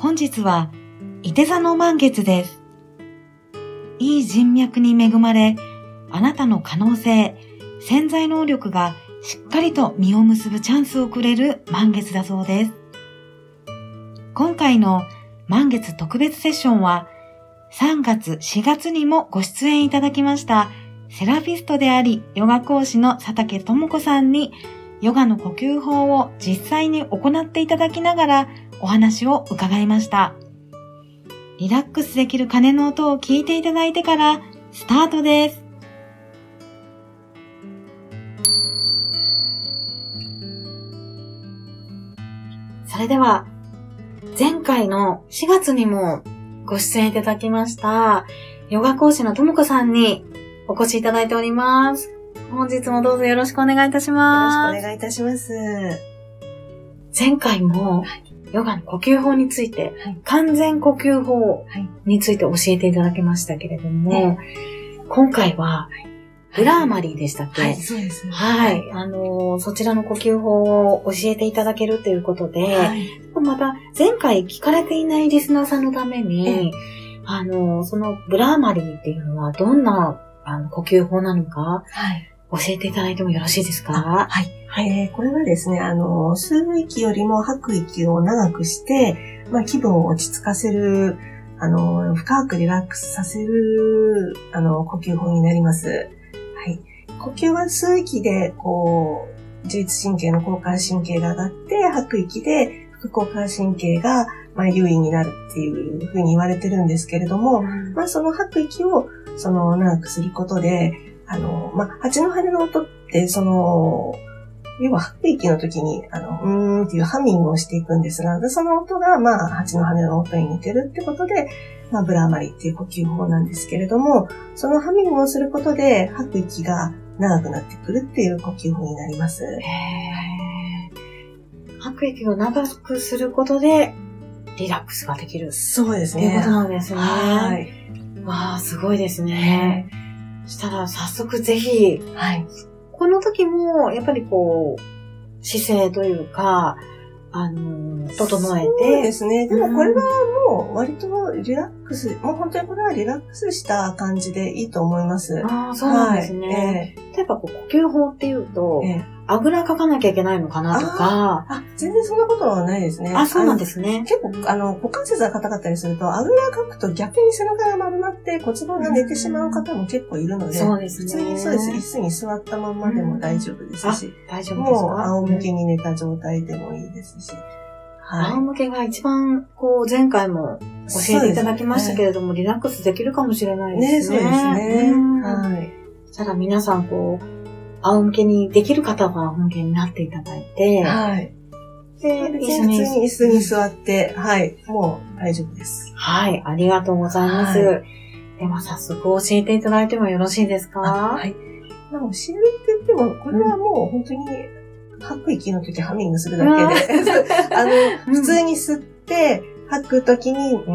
本日は、伊手座の満月です。いい人脈に恵まれ、あなたの可能性、潜在能力がしっかりと実を結ぶチャンスをくれる満月だそうです。今回の満月特別セッションは、3月、4月にもご出演いただきました、セラピストであり、ヨガ講師の佐竹智子さんに、ヨガの呼吸法を実際に行っていただきながら、お話を伺いました。リラックスできる鐘の音を聞いていただいてからスタートです。それでは、前回の4月にもご出演いただきました、ヨガ講師のともこさんにお越しいただいております。本日もどうぞよろしくお願いいたします。よろしくお願いいたします。前回も、ヨガの呼吸法について、はい、完全呼吸法について教えていただきましたけれども、はい、今回は、ブラーマリーでしたっけ、はい、そうです。はい。あのー、そちらの呼吸法を教えていただけるということで、はい、また、前回聞かれていないリスナーさんのために、あのー、そのブラーマリーっていうのはどんなあの呼吸法なのか、はい、教えていただいてもよろしいですか？はい。はい、えー、これはですね、あの、吸う息よりも吐く息を長くして、まあ、気分を落ち着かせる、あの、深くリラックスさせる、あの、呼吸法になります。はい。呼吸は吸う息で、こう、自律神経の交感神経が上がって、吐く息で副交感神経が、まあ、優位になるっていうふうに言われてるんですけれども、うん、まあ、その吐く息を、その、長くすることで、あの、まあ、蜂の羽の音って、その、要は吐く息の時に、あの、うーんっていうハミングをしていくんですが、その音が、まあ、蜂の羽の音に似てるってことで、まあ、ブラーマリっていう呼吸法なんですけれども、そのハミングをすることで、吐く息が長くなってくるっていう呼吸法になります。へ吐く息を長くすることで、リラックスができる。そうですね。っていうことなんですね。はい。わあ、すごいですね。したら早速ぜひ、はい。この時も、やっぱりこう、姿勢というか、あの、整えて。そうですね。でもこれはもう割とリラックス、もう本当にこれはリラックスした感じでいいと思います。ああ、そうなんですね。はいえー、例えばこう呼吸法っていうと、えーあぐらかかなきゃいけないのかなとか。あ全然そんなことはないですね。あ、そうなんですね。結構、あの、股関節が硬かったりすると、あぐらかくと逆に背中が丸まって骨盤が寝てしまう方も結構いるので、そうですね。普通にそうです。椅子に座ったまんまでも大丈夫ですし、大丈夫ですもう仰向けに寝た状態でもいいですし。はい、仰向けが一番、こう、前回も教えていただきましたけれども、ね、リラックスできるかもしれないですね。ね、そうですね。はい。ただ皆さん、こう、仰向けにできる方は仰向けになっていただいて、はい。で、普通に椅子に座って、はい、もう大丈夫です。はい、ありがとうございます。はい、では早速教えていただいてもよろしいですか？はい。教えるって言っても、これはもう本当に吐く息の時ハミングするだけで、あの、普通に吸って、吐く時に、うー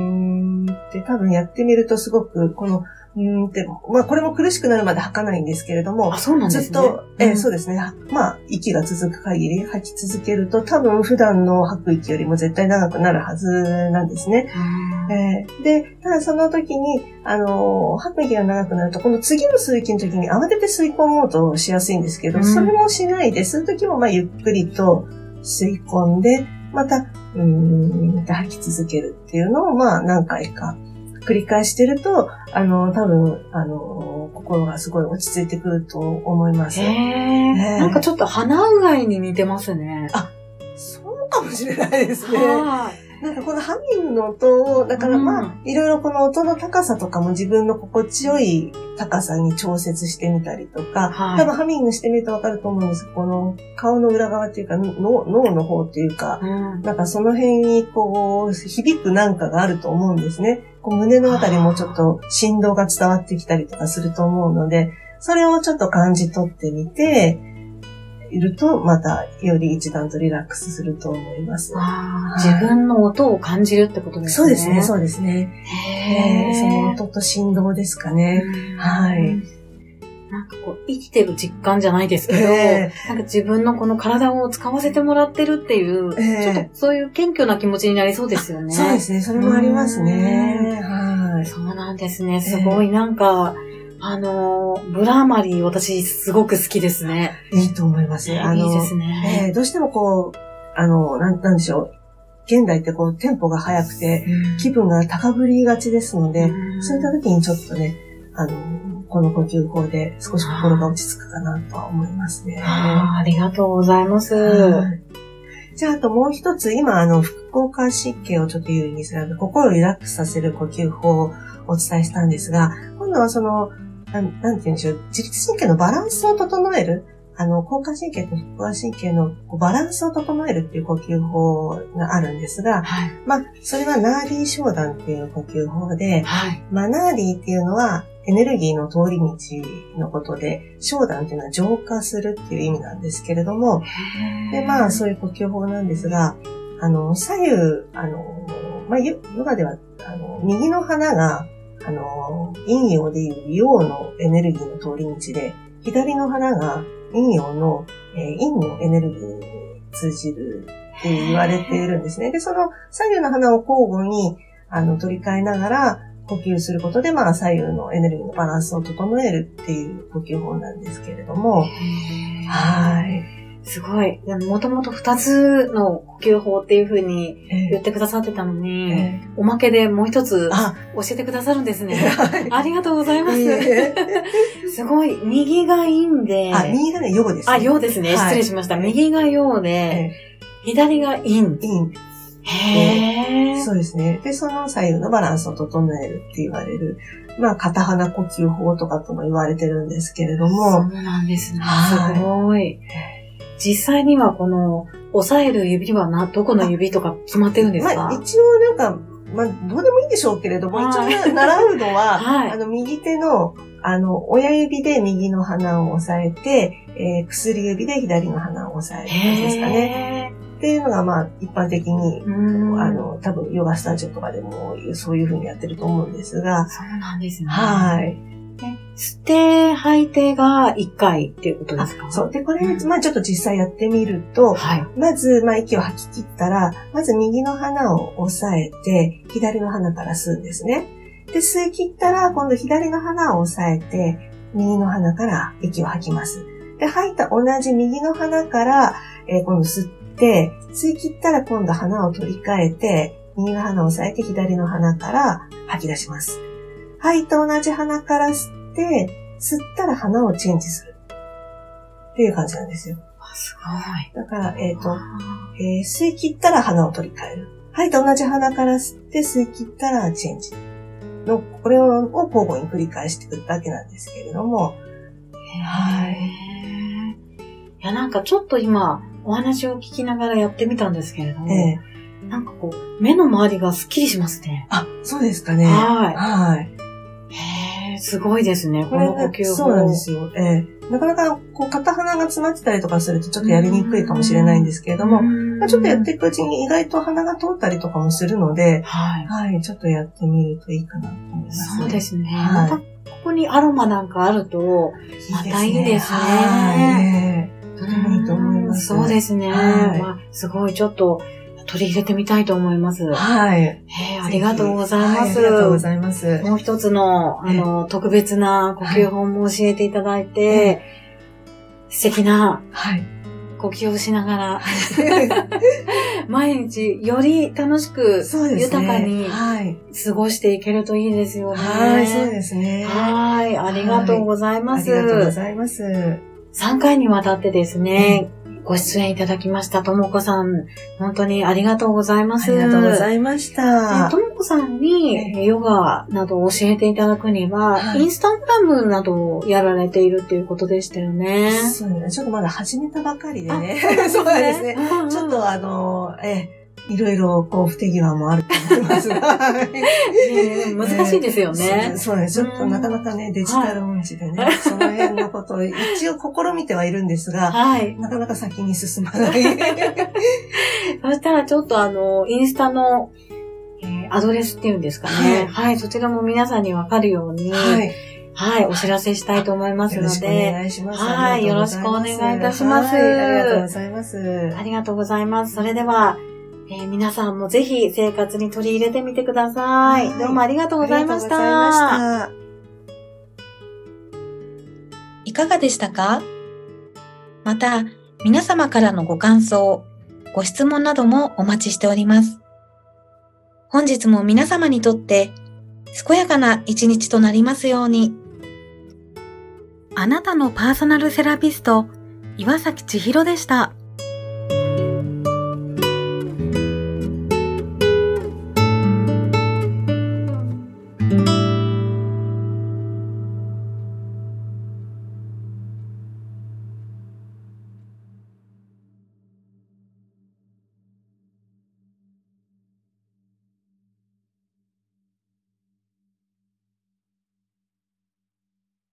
んって多分やってみるとすごく、このうんって、まあこれも苦しくなるまで吐かないんですけれども、あ、そうなんですね。ずっと、えー、そうですね。まあ息が続く限り吐き続けると多分普段の吐く息よりも絶対長くなるはずなんですね。えー、で、ただその時に、あのー、吐く息が長くなると、この次の吸う息の時に慌てて吸い込もうとしやすいんですけど、それもしないで、吸う時もまあゆっくりと、吸い込んで、また、うーん、吐き続けるっていうのを、まあ、何回か繰り返してると、あの、多分、あの、心がすごい落ち着いてくると思います。へえ。なんかちょっと鼻うがいに似てますね。あ、そうかもしれないですね。はい。なんかこのハミングの音を、だからまあ、いろいろこの音の高さとかも自分の心地よい高さに調節してみたりとか、はい、多分ハミングしてみるとわかると思うんですこの顔の裏側っていうか脳の方っていうか、うん、なんかその辺にこう、響くなんかがあると思うんですね。こう胸のあたりもちょっと振動が伝わってきたりとかすると思うので、それをちょっと感じ取ってみて、いると、またより一段とリラックスすると思います。自分の音を感じるってことですね。そうですね、そうですね。へその音と振動ですかね。はい。なんかこう、生きてる実感じゃないですけど、えー、なんか自分のこの体を使わせてもらってるっていう、えー、ちょっとそういう謙虚な気持ちになりそうですよね。そうですね、それもありますね。はい。そうなんですね。すごいなんか、えーあの、ブラーマリー私すごく好きですね。いいと思いますあの、いいですね。えー、どうしてもこう、あの、なん、なんでしょう。現代ってこう、テンポが速くて、気分が高ぶりがちですので、うん、そういった時にちょっとね、あの、この呼吸法で少し心が落ち着くかなとは思いますね。あありがとうございます。じゃあ、あともう一つ、今、あの、副交感神経をちょっと有利にする、心をリラックスさせる呼吸法をお伝えしたんですが、今度はその、なん、なんて言うんでしょう、自律神経のバランスを整える、あの、交感神経と副交感神経のバランスを整えるっていう呼吸法があるんですが、はい、まあ、それはナーディー商談っていう呼吸法で、はい、まあ、ナーディーっていうのはエネルギーの通り道のことで、商談っていうのは浄化するっていう意味なんですけれども、で、まあ、そういう呼吸法なんですが、あの、左右、あの、まあ、ヨガでは、あの、右の花があの、陰陽でいう陽のエネルギーの通り道で、左の花が陰陽の、えー、陰のエネルギーに通じるって言われているんですね。で、その左右の花を交互にあの取り替えながら呼吸することで、まあ左右のエネルギーのバランスを整えるっていう呼吸法なんですけれども、はい。すごい。もともと二つの呼吸法っていうふうに言ってくださってたのに、えー、おまけでもう一つ教えてくださるんですね。ありがとうございます。すごい。右が陰で。あ、右がね、陽です、ね。あ、陽ですね。失礼しました。右が陽で、左が陰。陰。へー。そうですね。で、その左右のバランスを整えるって言われる。まあ、片鼻呼吸法とかとも言われてるんですけれども。そうなんですね。すごい。実際にはこの、押さえる指はな、どこの指とか決まってるんですか、まあ、一応なんか、まあ、どうでもいいんでしょうけれども、一応習うのは、はい、あの、右手の、あの、親指で右の鼻を押さえて、えー、薬指で左の鼻を押さえる感じですかね。っていうのが、まあ、一般的に、あの、多分、ヨガスタジオとかでも、そういうふうにやってると思うんですが。そうなんですね。はい。吸って、吐いてが1回っていうことですか？そう。で、これ、まあちょっと実際やってみると、はい、まず、まあ息を吐き切ったら、まず右の鼻を押さえて、左の鼻から吸うんですね。で、吸い切ったら、今度左の鼻を押さえて、右の鼻から息を吐きます。で、吐いた同じ右の鼻から、えー、今度吸って、吸い切ったら今度鼻を取り替えて、右の鼻を押さえて左の鼻から吐き出します。吐いた同じ鼻から吸って、吸ったら鼻をチェンジする。っていう感じなんですよ。すごい。だから、えっ、ー、と、えー、吸い切ったら鼻を取り替える。吐いた同じ鼻から吸って吸い切ったらチェンジ。の、これを交互に繰り返していくだけなんですけれども。はい。いや、なんかちょっと今、お話を聞きながらやってみたんですけれども、えー、なんかこう、目の周りがスッキリしますね。あ、そうですかね。はい。はい。すごいですね、この呼吸法。そうなんですよ。ええなかなか、こう、片鼻が詰まってたりとかするとちょっとやりにくいかもしれないんですけれども、まあ、ちょっとやっていくうちに意外と鼻が通ったりとかもするので、はい。はい、ちょっとやってみるといいかなと思います、ね。そうですね。はい、また、ここにアロマなんかあると、またいいですね。はい。とてもいいと思います。そうですね。はい、まあ、すごいちょっと、取り入れてみたいと思います。はい。えー、ありがとうございます。ありがとうございます。もう一つの、あの、特別な呼吸法も教えていただいて、素敵な、はい。呼吸をしながら、毎日より楽しく、豊かに過ごしていけるといいですよね。はい、そうですね。はい、ありがとうございます。ありがとうございます。3回にわたってですね、ご出演いただきました、ともこさん。本当にありがとうございます。ありがとうございました。ともこさんにヨガなどを教えていただくには、はい、インスタグラムなどをやられているっていうことでしたよね。そうね。ちょっとまだ始めたばかりでね。そうですね。ちょっとあの、えいろいろ、こう、不手際もあると思いますが。難しいですよね。そうね。ちょっとなかなかね、デジタル音痴でね、その辺のことを一応試みてはいるんですが、はい、なかなか先に進まない。そしたらちょっとあの、インスタの、えー、アドレスっていうんですかね。はい、はい、そちらも皆さんにわかるように、はい。はい、お知らせしたいと思いますので。お願いします。はい、よろしくお願いいたします。ありがとうございます。ありがとうございます。それでは、えー、皆さんもぜひ生活に取り入れてみてください。いどうもありがとうございました。いかがでしたか？また、皆様からのご感想、ご質問などもお待ちしております。本日も皆様にとって健やかな一日となりますように。あなたのパーソナルセラピスト、岩崎千尋でした。